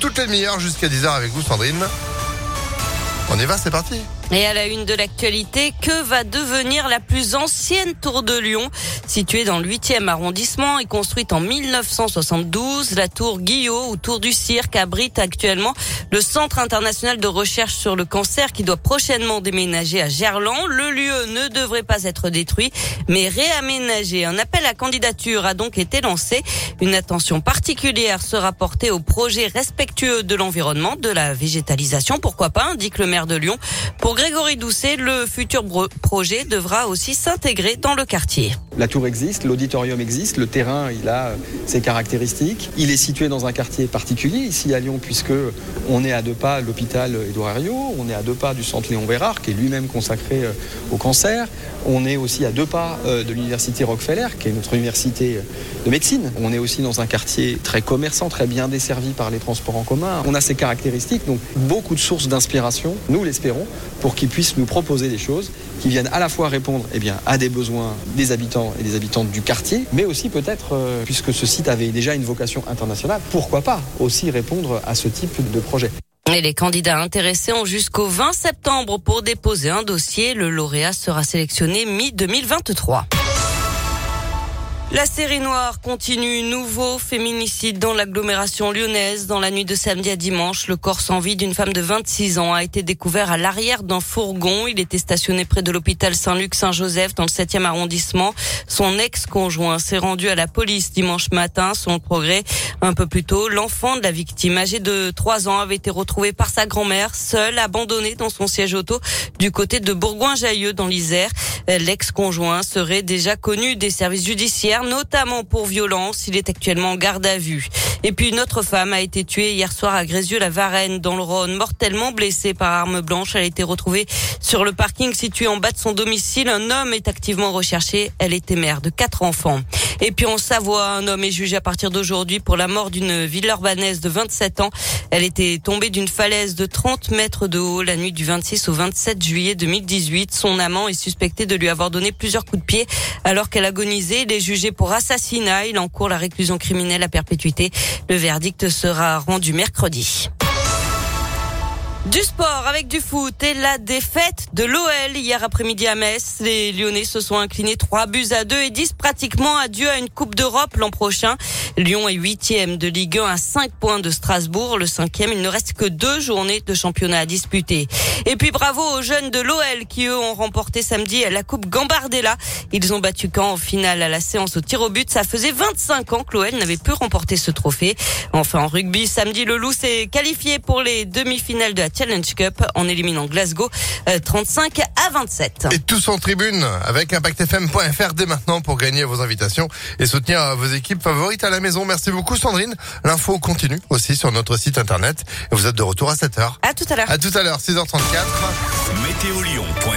Toutes les demi-heures jusqu'à 10h avec vous, Sandrine. On y va, c'est parti. Et à la une de l'actualité, que va devenir la plus ancienne tour de Lyon Située dans le 8e arrondissement et construite en 1972, la tour Guillot ou tour du cirque abrite actuellement le Centre international de recherche sur le cancer qui doit prochainement déménager à Gerland. Le lieu ne devrait pas être détruit, mais réaménagé. Un appel à candidature a donc été lancé. Une attention particulière sera portée au projet respectueux de l'environnement, de la végétalisation, pourquoi pas, indique le maire de Lyon. Grégory Doucet, le futur projet devra aussi s'intégrer dans le quartier. La tour existe, l'auditorium existe, le terrain il a euh, ses caractéristiques. Il est situé dans un quartier particulier ici à Lyon puisque on est à deux pas de l'hôpital Édouard Herriot, on est à deux pas du centre Léon Vérard qui est lui-même consacré euh, au cancer. On est aussi à deux pas euh, de l'université Rockefeller qui est notre université de médecine. On est aussi dans un quartier très commerçant, très bien desservi par les transports en commun. On a ces caractéristiques, donc beaucoup de sources d'inspiration, nous l'espérons, pour qu'ils puissent nous proposer des choses qui viennent à la fois répondre eh à des besoins des habitants et des habitantes du quartier, mais aussi peut-être, euh, puisque ce site avait déjà une vocation internationale, pourquoi pas aussi répondre à ce type de projet. Et les candidats intéressés ont jusqu'au 20 septembre pour déposer un dossier. Le lauréat sera sélectionné mi-2023. La série noire continue. Nouveau féminicide dans l'agglomération lyonnaise. Dans la nuit de samedi à dimanche, le corps sans vie d'une femme de 26 ans a été découvert à l'arrière d'un fourgon. Il était stationné près de l'hôpital Saint-Luc-Saint-Joseph dans le 7e arrondissement. Son ex-conjoint s'est rendu à la police dimanche matin. Son progrès un peu plus tôt. L'enfant de la victime, âgé de 3 ans, avait été retrouvé par sa grand-mère, seule, abandonnée dans son siège auto du côté de Bourgoin-Jailleux dans l'Isère. L'ex-conjoint serait déjà connu des services judiciaires, notamment pour violence. Il est actuellement en garde à vue. Et puis une autre femme a été tuée hier soir à Grézieux-la-Varenne dans le Rhône, mortellement blessée par arme blanche. Elle a été retrouvée sur le parking situé en bas de son domicile. Un homme est activement recherché. Elle était mère de quatre enfants. Et puis en Savoie, un homme est jugé à partir d'aujourd'hui pour la mort d'une ville urbanaise de 27 ans. Elle était tombée d'une falaise de 30 mètres de haut la nuit du 26 au 27 juillet 2018. Son amant est suspecté de lui avoir donné plusieurs coups de pied alors qu'elle agonisait. Il est jugé pour assassinat. Il encourt la réclusion criminelle à perpétuité. Le verdict sera rendu mercredi. Du sport avec du foot et la défaite de l'OL hier après-midi à Metz. Les Lyonnais se sont inclinés 3 buts à 2 et disent pratiquement adieu à une Coupe d'Europe l'an prochain. Lyon est huitième de Ligue 1 à 5 points de Strasbourg. Le cinquième, il ne reste que deux journées de championnat à disputer. Et puis bravo aux jeunes de l'OL qui eux ont remporté samedi la Coupe Gambardella. Ils ont battu Caen en finale à la séance au tir au but. Ça faisait 25 ans que l'OL n'avait pu remporter ce trophée. Enfin en rugby, samedi, le Loup s'est qualifié pour les demi-finales de la Challenge Cup en éliminant Glasgow 35 euh, à 27. Et tous en tribune avec ImpactFM.fr dès maintenant pour gagner vos invitations et soutenir vos équipes favorites à la maison. Merci beaucoup Sandrine. L'info continue aussi sur notre site internet. Et vous êtes de retour à 7h. À tout à l'heure. À tout à l'heure, 6h34.